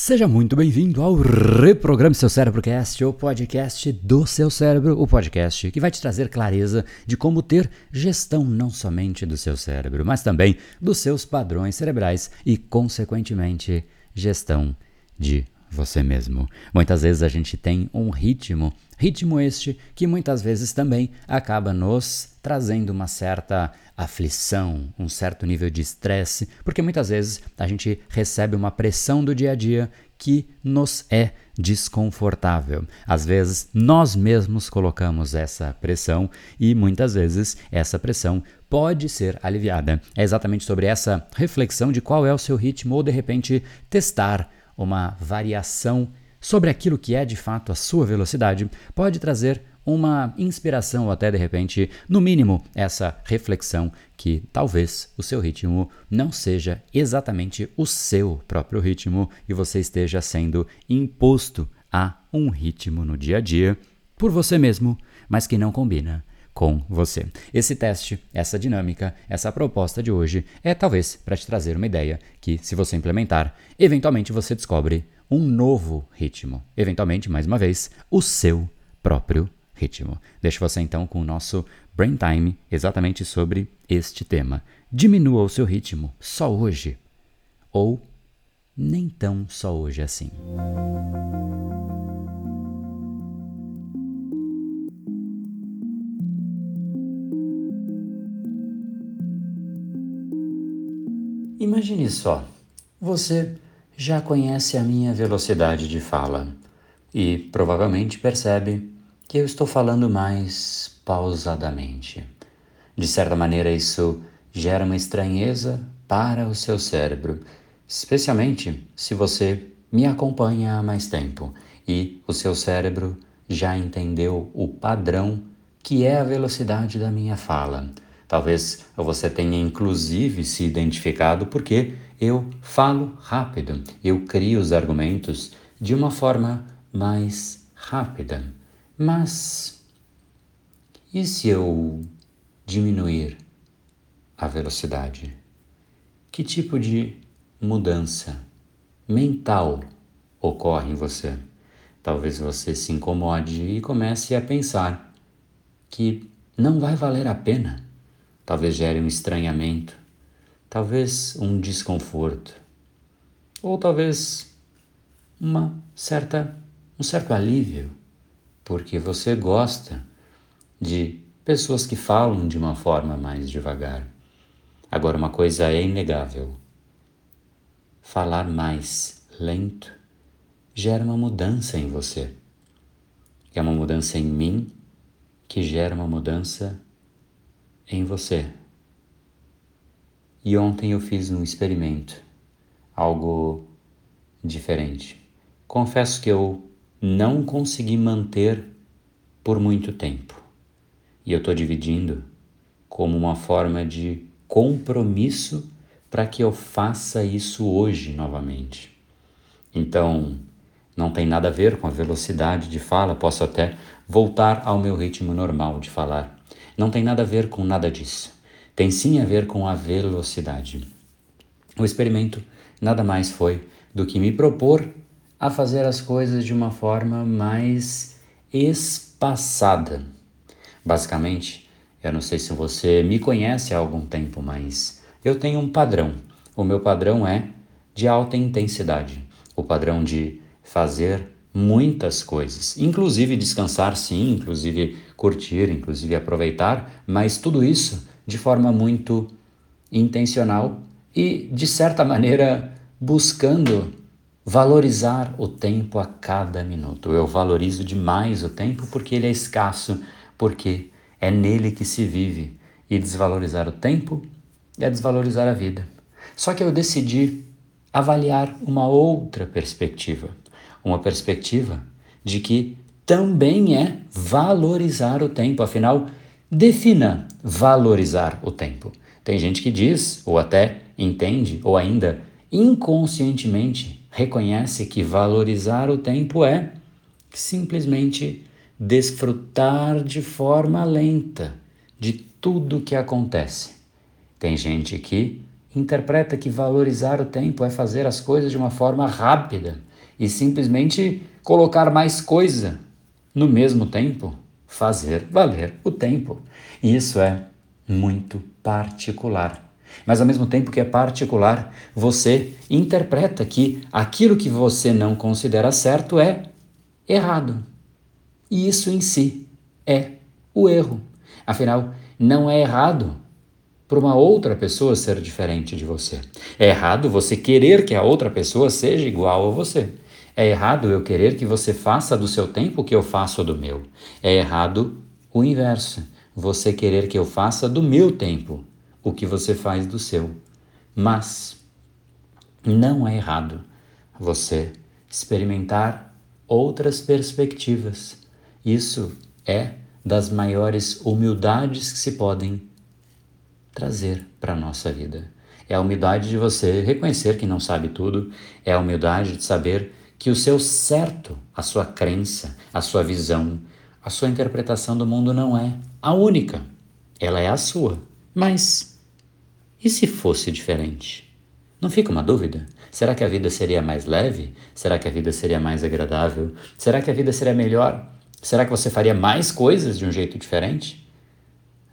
Seja muito bem-vindo ao Reprograme Seu Cérebro Cast, o podcast do seu cérebro, o podcast que vai te trazer clareza de como ter gestão não somente do seu cérebro, mas também dos seus padrões cerebrais e, consequentemente, gestão de você mesmo. Muitas vezes a gente tem um ritmo, ritmo este que muitas vezes também acaba nos trazendo uma certa aflição, um certo nível de estresse, porque muitas vezes a gente recebe uma pressão do dia a dia que nos é desconfortável. Às vezes nós mesmos colocamos essa pressão e muitas vezes essa pressão pode ser aliviada. É exatamente sobre essa reflexão de qual é o seu ritmo ou de repente testar uma variação sobre aquilo que é de fato a sua velocidade, pode trazer uma inspiração ou até de repente, no mínimo, essa reflexão que talvez o seu ritmo não seja exatamente o seu próprio ritmo e você esteja sendo imposto a um ritmo no dia a dia por você mesmo, mas que não combina com você. Esse teste, essa dinâmica, essa proposta de hoje é talvez para te trazer uma ideia que, se você implementar, eventualmente você descobre um novo ritmo. Eventualmente, mais uma vez, o seu próprio ritmo. Deixo você então com o nosso Brain Time exatamente sobre este tema. Diminua o seu ritmo só hoje. Ou nem tão só hoje assim. Imagine só, você já conhece a minha velocidade de fala e provavelmente percebe que eu estou falando mais pausadamente. De certa maneira, isso gera uma estranheza para o seu cérebro, especialmente se você me acompanha há mais tempo e o seu cérebro já entendeu o padrão que é a velocidade da minha fala. Talvez você tenha inclusive se identificado porque eu falo rápido, eu crio os argumentos de uma forma mais rápida. Mas e se eu diminuir a velocidade? Que tipo de mudança mental ocorre em você? Talvez você se incomode e comece a pensar que não vai valer a pena talvez gere um estranhamento, talvez um desconforto, ou talvez uma certa um certo alívio, porque você gosta de pessoas que falam de uma forma mais devagar. Agora uma coisa é inegável. Falar mais lento gera uma mudança em você. É uma mudança em mim que gera uma mudança em você. E ontem eu fiz um experimento, algo diferente. Confesso que eu não consegui manter por muito tempo. E eu estou dividindo como uma forma de compromisso para que eu faça isso hoje novamente. Então, não tem nada a ver com a velocidade de fala, posso até voltar ao meu ritmo normal de falar. Não tem nada a ver com nada disso. Tem sim a ver com a velocidade. O experimento nada mais foi do que me propor a fazer as coisas de uma forma mais espaçada. Basicamente, eu não sei se você me conhece há algum tempo, mas eu tenho um padrão. O meu padrão é de alta intensidade. O padrão de fazer muitas coisas, inclusive descansar, sim, inclusive curtir, inclusive aproveitar, mas tudo isso de forma muito intencional e, de certa maneira, buscando valorizar o tempo a cada minuto. Eu valorizo demais o tempo porque ele é escasso, porque é nele que se vive. E desvalorizar o tempo é desvalorizar a vida. Só que eu decidi avaliar uma outra perspectiva uma perspectiva de que também é valorizar o tempo. Afinal, defina valorizar o tempo. Tem gente que diz, ou até entende, ou ainda inconscientemente reconhece que valorizar o tempo é simplesmente desfrutar de forma lenta de tudo que acontece. Tem gente que interpreta que valorizar o tempo é fazer as coisas de uma forma rápida e simplesmente colocar mais coisa no mesmo tempo, fazer valer o tempo. E isso é muito particular. Mas ao mesmo tempo que é particular, você interpreta que aquilo que você não considera certo é errado. E isso em si é o erro. Afinal, não é errado para uma outra pessoa ser diferente de você. É errado você querer que a outra pessoa seja igual a você. É errado eu querer que você faça do seu tempo o que eu faço do meu. É errado o inverso. Você querer que eu faça do meu tempo o que você faz do seu. Mas não é errado você experimentar outras perspectivas. Isso é das maiores humildades que se podem trazer para a nossa vida. É a humildade de você reconhecer que não sabe tudo, é a humildade de saber que o seu certo, a sua crença, a sua visão, a sua interpretação do mundo não é a única. Ela é a sua. Mas e se fosse diferente? Não fica uma dúvida? Será que a vida seria mais leve? Será que a vida seria mais agradável? Será que a vida seria melhor? Será que você faria mais coisas de um jeito diferente?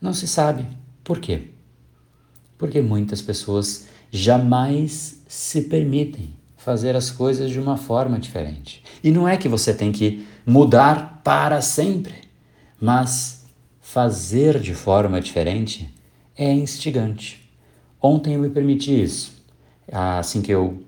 Não se sabe. Por quê? Porque muitas pessoas jamais se permitem fazer as coisas de uma forma diferente. E não é que você tem que mudar para sempre, mas fazer de forma diferente é instigante. Ontem eu me permiti isso. Assim que eu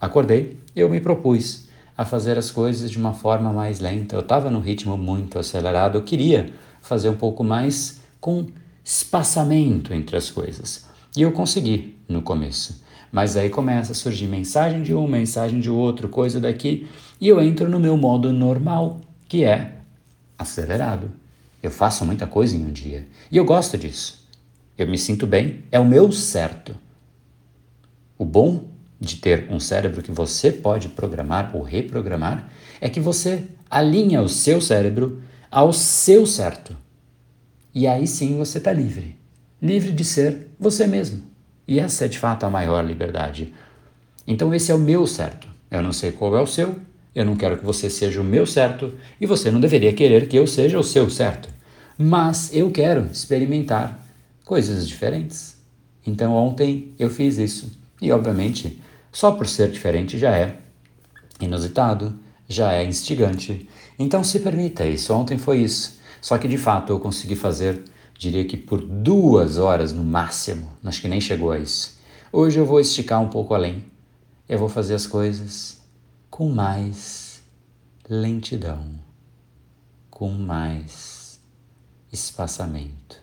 acordei, eu me propus a fazer as coisas de uma forma mais lenta. Eu estava no ritmo muito acelerado, eu queria fazer um pouco mais com espaçamento entre as coisas. E eu consegui no começo. Mas aí começa a surgir mensagem de um, mensagem de outro, coisa daqui, e eu entro no meu modo normal, que é acelerado. Eu faço muita coisa em um dia. E eu gosto disso. Eu me sinto bem, é o meu certo. O bom de ter um cérebro que você pode programar ou reprogramar é que você alinha o seu cérebro ao seu certo. E aí sim você está livre livre de ser você mesmo. E essa é de fato a maior liberdade. Então, esse é o meu certo. Eu não sei qual é o seu, eu não quero que você seja o meu certo e você não deveria querer que eu seja o seu certo. Mas eu quero experimentar coisas diferentes. Então, ontem eu fiz isso. E, obviamente, só por ser diferente já é inusitado, já é instigante. Então, se permita isso. Ontem foi isso. Só que, de fato, eu consegui fazer diria que por duas horas no máximo, acho que nem chegou a isso. Hoje eu vou esticar um pouco além. Eu vou fazer as coisas com mais lentidão, com mais espaçamento,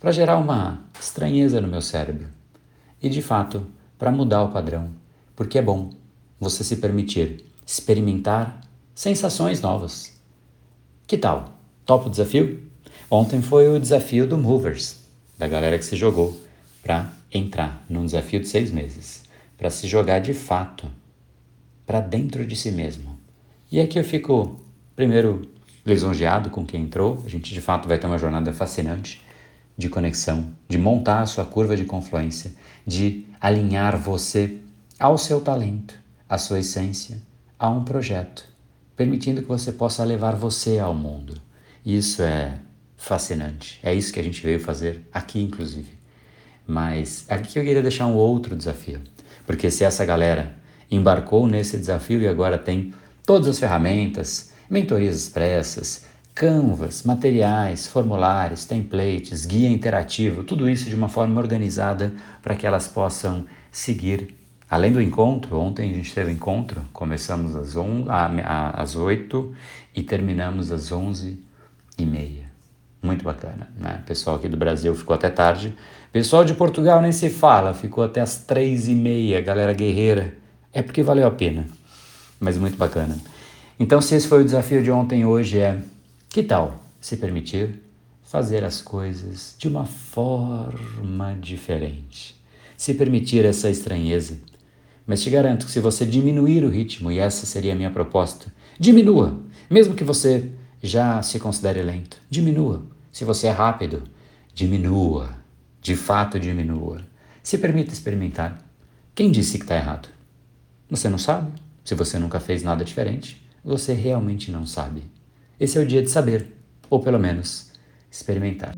para gerar uma estranheza no meu cérebro e, de fato, para mudar o padrão, porque é bom você se permitir experimentar sensações novas. Que tal? Topa o desafio? Ontem foi o desafio do Movers, da galera que se jogou para entrar num desafio de seis meses, para se jogar de fato para dentro de si mesmo. E aqui eu fico, primeiro, lisonjeado com quem entrou. A gente de fato vai ter uma jornada fascinante de conexão, de montar a sua curva de confluência, de alinhar você ao seu talento, à sua essência, a um projeto, permitindo que você possa levar você ao mundo. Isso é fascinante. É isso que a gente veio fazer aqui, inclusive. Mas aqui eu queria deixar um outro desafio, porque se essa galera embarcou nesse desafio e agora tem todas as ferramentas, mentorias expressas, canvas, materiais, formulários, templates, guia interativo, tudo isso de uma forma organizada para que elas possam seguir. Além do encontro, ontem a gente teve encontro, começamos às 8 e terminamos às 11 e meia. Muito bacana, né? Pessoal aqui do Brasil ficou até tarde. Pessoal de Portugal nem se fala, ficou até as três e meia, galera guerreira. É porque valeu a pena, mas muito bacana. Então, se esse foi o desafio de ontem, hoje é: que tal se permitir fazer as coisas de uma forma diferente? Se permitir essa estranheza. Mas te garanto que se você diminuir o ritmo, e essa seria a minha proposta, diminua, mesmo que você já se considere lento, diminua. Se você é rápido, diminua. De fato, diminua. Se permita experimentar. Quem disse que está errado? Você não sabe? Se você nunca fez nada diferente, você realmente não sabe. Esse é o dia de saber, ou pelo menos experimentar.